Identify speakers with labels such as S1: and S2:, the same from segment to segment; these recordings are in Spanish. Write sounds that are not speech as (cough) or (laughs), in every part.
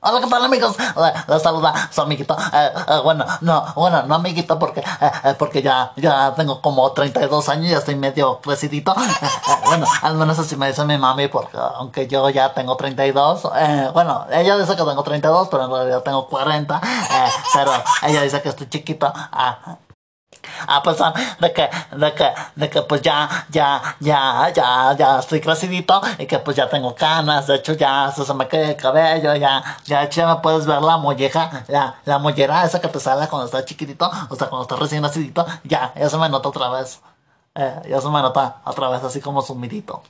S1: Hola, ¿qué tal amigos? Les saluda su amiguito. Eh, eh, bueno, no, bueno, no amiguito porque, eh, porque ya, ya tengo como 32 años y ya estoy medio crecidito. (laughs) bueno, al menos así me dice mi mami porque aunque yo ya tengo 32, bueno, ella dice que tengo 32, pero en realidad tengo 40. pero ella dice que estoy chiquito. Ah, a pesar de que, de que, de que pues ya, ya, ya, ya, ya estoy crecidito y que pues ya tengo canas, de hecho ya se me cae el cabello, ya, ya, ya me puedes ver la molleja, la, la mollera esa que te sale cuando estás chiquitito, o sea, cuando estás recién nacidito, ya, ya se me nota otra vez, eh, ya se me nota otra vez así como sumidito.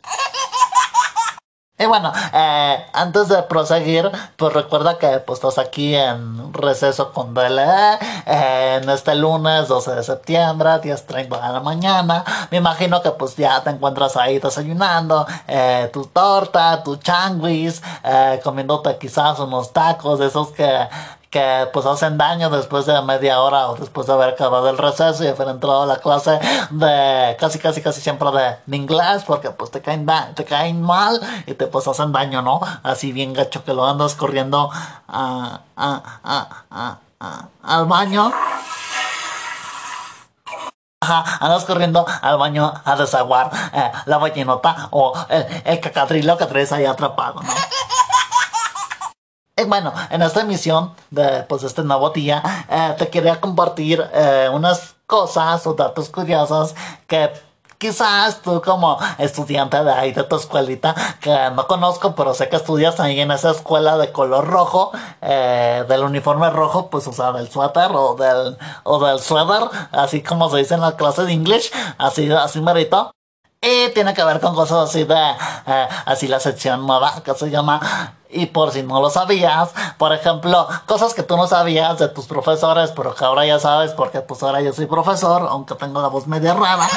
S1: Y bueno, eh, antes de proseguir, pues recuerda que pues estás aquí en receso con DLE eh, en este lunes 12 de septiembre, 10.30 de la mañana. Me imagino que pues ya te encuentras ahí desayunando, eh, tu torta, tu changuis, eh, comiéndote quizás unos tacos, esos que que pues hacen daño después de media hora o después de haber acabado el receso y haber entrado a la clase de casi casi casi siempre de, inglés porque pues te caen te caen mal y te pues hacen daño, ¿no? Así bien gacho que lo andas corriendo a, al baño. Ajá, andas corriendo al baño a desaguar eh, la ballenota o el, el cacadrilo que traes ahí atrapado, ¿no? Bueno, en esta emisión de pues este nuevo día, eh, te quería compartir eh, unas cosas o datos curiosos que quizás tú como estudiante de ahí de tu escuelita, que no conozco, pero sé que estudias ahí en esa escuela de color rojo, eh, del uniforme rojo, pues o sea, del suéter o del, o del suéter, así como se dice en la clase de English, así, así merito. Y tiene que ver con cosas así de, así la sección nueva que se llama y por si no lo sabías, por ejemplo, cosas que tú no sabías de tus profesores, pero que ahora ya sabes porque pues ahora yo soy profesor, aunque tengo la voz media rara.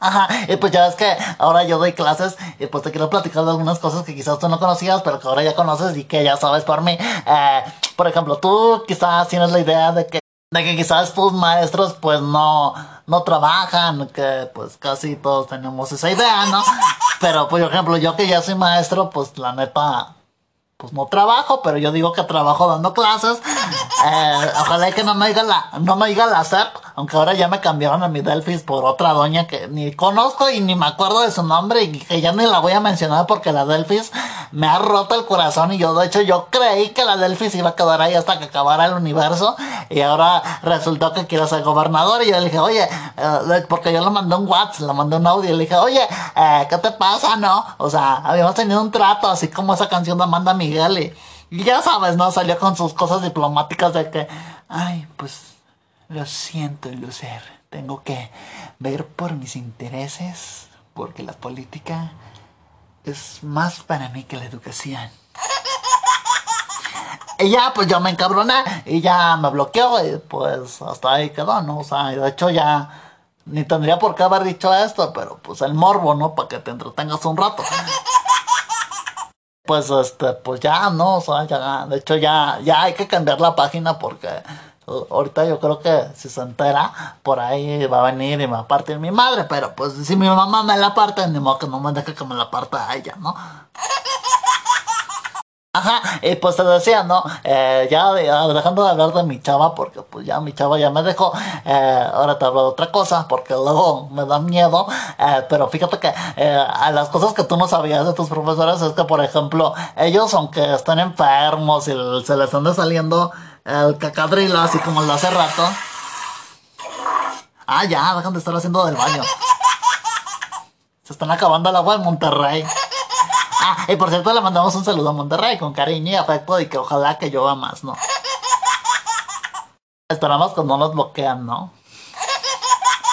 S1: Ajá, y pues ya ves que ahora yo doy clases y pues te quiero platicar de algunas cosas que quizás tú no conocías, pero que ahora ya conoces y que ya sabes por mí. Eh, por ejemplo, tú quizás tienes la idea de que de que quizás tus maestros pues no, no trabajan, que pues casi todos tenemos esa idea, ¿no? (laughs) Pero por ejemplo, yo que ya soy maestro, pues la neta, pues no trabajo, pero yo digo que trabajo dando clases. (laughs) Eh, ojalá que no me diga la, no me diga la SEP, aunque ahora ya me cambiaron a mi Delphis por otra doña que ni conozco y ni me acuerdo de su nombre y que ya ni la voy a mencionar porque la Delphis me ha roto el corazón y yo de hecho yo creí que la Delphis iba a quedar ahí hasta que acabara el universo y ahora resultó que quiere ser gobernador y yo le dije, oye, eh, porque yo le mandé un WhatsApp, le mandé un audio y le dije, oye, eh, ¿qué te pasa, no? O sea, habíamos tenido un trato así como esa canción de Amanda Miguel y ya sabes, ¿no? Salió con sus cosas diplomáticas de que, ay, pues lo siento, Lucer. Tengo que ver por mis intereses, porque la política es más para mí que la educación. Y ya, pues yo me encabroné y ya me bloqueó y pues hasta ahí quedó, ¿no? O sea, de hecho ya ni tendría por qué haber dicho esto, pero pues el morbo, ¿no? Para que te entretengas un rato. (laughs) Pues este, pues ya, ¿no? O sea, ya, de hecho ya, ya hay que cambiar la página porque Ahorita yo creo que si se entera, por ahí va a venir y me va a partir mi madre. Pero pues si mi mamá me la parte, ni modo que no me deje que me la parta a ella, ¿no? Ajá, y pues te decía, ¿no? Eh, ya, dejando de hablar de mi chava, porque pues ya mi chava ya me dejó. Eh, ahora te hablo de otra cosa, porque luego me da miedo. Eh, pero fíjate que a las cosas que tú no sabías de tus profesores es que, por ejemplo, ellos, aunque estén enfermos y se les ande saliendo el cacadrilo, así como de hace rato. Ah, ya, dejan de estar haciendo del baño. Se están acabando el agua en Monterrey. Ah, y por cierto le mandamos un saludo a Monterrey con cariño y afecto y que ojalá que llueva más, ¿no? (laughs) Esperamos que no nos bloquean, ¿no?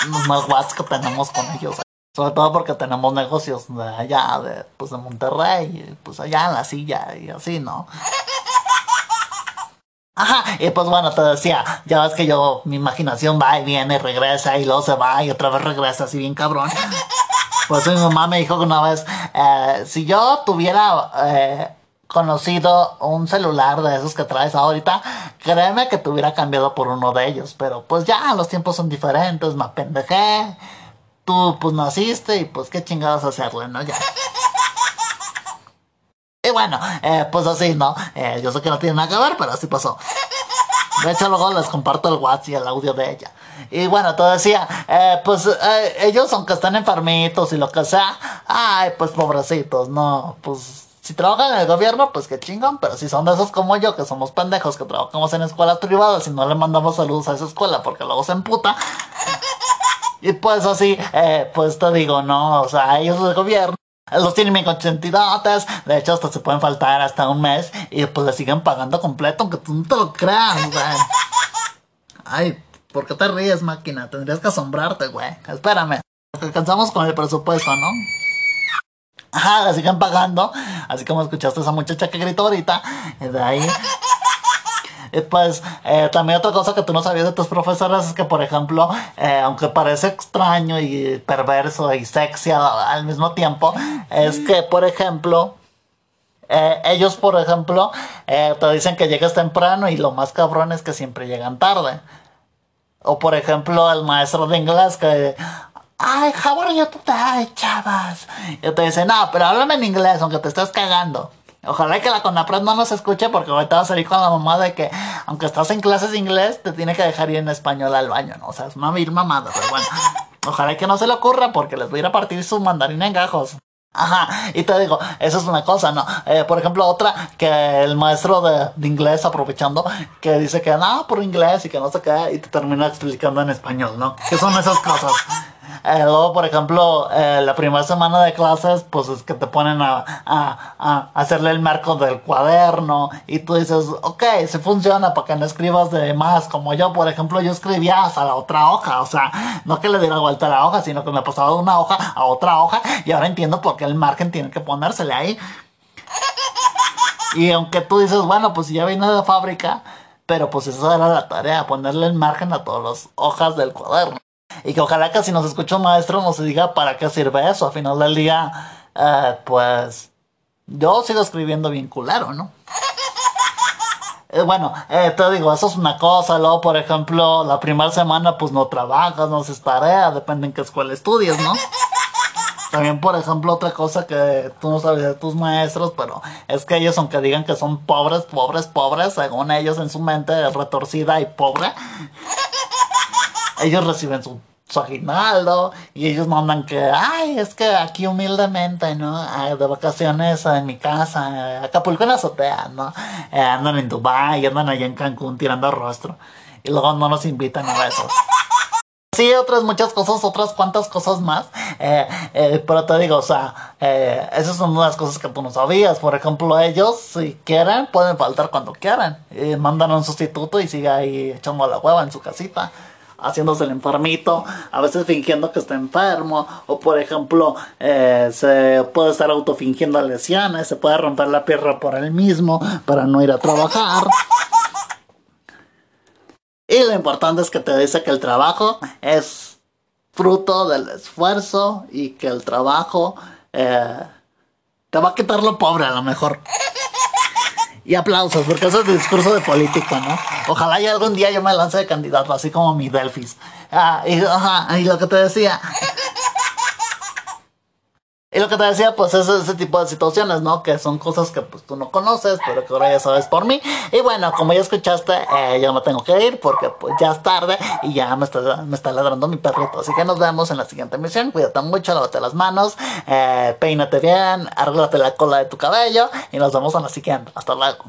S1: Los más whats que tenemos con ellos. Sobre todo porque tenemos negocios de allá, de, pues de Monterrey, pues allá en la silla y así, ¿no? (laughs) Ajá, y pues bueno, te decía, ya ves que yo, mi imaginación va y viene, regresa y luego se va y otra vez regresa así bien cabrón. (laughs) Pues mi mamá me dijo que una vez, eh, si yo tuviera eh, conocido un celular de esos que traes ahorita, créeme que te hubiera cambiado por uno de ellos. Pero pues ya, los tiempos son diferentes, me apendejé. Tú pues naciste y pues qué chingados hacerle, ¿no? Ya. Y bueno, eh, pues así, ¿no? Eh, yo sé que no tiene nada que ver, pero así pasó. De hecho, luego les comparto el WhatsApp y el audio de ella. Y bueno, te decía, eh, pues eh, ellos aunque están enfermitos y lo que sea, ay, pues pobrecitos, no, pues si trabajan en el gobierno, pues qué chingón, pero si son de esos como yo, que somos pendejos, que trabajamos en escuelas privadas y no le mandamos saludos a esa escuela porque luego se emputa. Y pues así, eh, pues te digo, no, o sea, ellos del gobierno los tienen bien consentidotes, de hecho hasta se pueden faltar hasta un mes y pues le siguen pagando completo, aunque tú no te lo creas, güey. Ay, ¿por qué te ríes, máquina? Tendrías que asombrarte, güey. Espérame, alcanzamos con el presupuesto, ¿no? Ajá, siguen pagando, así como escuchaste a esa muchacha que gritó ahorita, y de ahí... Y pues eh, también otra cosa que tú no sabías de tus profesores es que, por ejemplo, eh, aunque parece extraño y perverso y sexy al, mismo tiempo, es que, por ejemplo, eh, ellos, por ejemplo, eh, te dicen que llegas temprano y lo más cabrón es que siempre llegan tarde. O por ejemplo, el maestro de inglés que... Ay, how are you today, chavas? Y te dice, no, pero háblame en inglés, aunque te estés cagando. Ojalá que la CONAPRED no nos escuche porque ahorita va a salir con la mamá de que aunque estás en clases de inglés te tiene que dejar ir en español al baño, ¿no? O sea, es una vil mamada, pero bueno. Ojalá que no se le ocurra porque les voy a ir a partir su mandarín en gajos. Ajá, y te digo, eso es una cosa, ¿no? Eh, por ejemplo, otra que el maestro de, inglés aprovechando, que dice que nada por inglés y que no sé qué, y te termina explicando en español, ¿no? ¿Qué son esas cosas? Eh, luego, por ejemplo, eh, la primera semana de clases, pues es que te ponen a, a, a, hacerle el marco del cuaderno y tú dices, ok, si funciona para que no escribas de más, como yo, por ejemplo, yo escribía hasta la otra hoja, o sea, no que le diera vuelta a la hoja, sino que me pasaba de una hoja a otra hoja y ahora entiendo por qué el margen tiene que ponérsele ahí. Y aunque tú dices, bueno, pues ya vine de fábrica, pero pues esa era la tarea, ponerle el margen a todas las hojas del cuaderno. Y que ojalá que si nos escucha un maestro nos diga para qué sirve eso. Al final del día, eh, pues yo sigo escribiendo bien culero, ¿no? (laughs) Eh, bueno, eh, te digo, eso es una cosa. Luego, por ejemplo, la primera semana pues no trabajas, no haces tarea, depende en qué escuela estudies, ¿no? También, por ejemplo, otra cosa que tú no sabes de tus maestros, pero es que ellos, aunque digan que son pobres, pobres, pobres, según ellos en su mente retorcida y pobre, ellos reciben su, su, aguinaldo y ellos mandan que, ay, es que aquí humildemente, ¿no? De vacaciones en mi casa, Acapulco en azotea, ¿no? Eh, andan en Dubai, andan allá en Cancún tirando rostro y luego no nos invitan a besos. (laughs) Sí, otras muchas cosas, otras cuantas cosas más. Eh, eh, pero te digo, o sea, eh, esas son unas cosas que tú no sabías. Por ejemplo, ellos, si quieren, pueden faltar cuando quieran. mandan a un sustituto y sigue ahí echando la hueva en su casita haciéndose el enfermito, a veces fingiendo que está enfermo, o por ejemplo, eh, se puede estar autofingiendo lesiones, se puede romper la pierna por él mismo para no ir a trabajar. Y lo importante es que te dice que el trabajo es fruto del esfuerzo y que el trabajo eh, te va a quitar lo pobre a lo mejor. Y aplausos, porque eso es discurso de político, ¿no? Ojalá y algún día yo me lance de candidato, así como mi Delfis. Ah, y lo que te decía. Y lo que te decía, pues es ese tipo de situaciones, ¿no? Que son cosas que pues tú no conoces, pero que ahora ya sabes por mí. Y bueno, como ya escuchaste, eh, yo me tengo que ir porque pues ya es tarde y ya me está, me está ladrando mi perrito. Así que nos vemos en la siguiente emisión. Cuídate mucho, lávate las manos, eh, peínate bien, arréglate la cola de tu cabello y nos vemos en la siguiente. Hasta luego.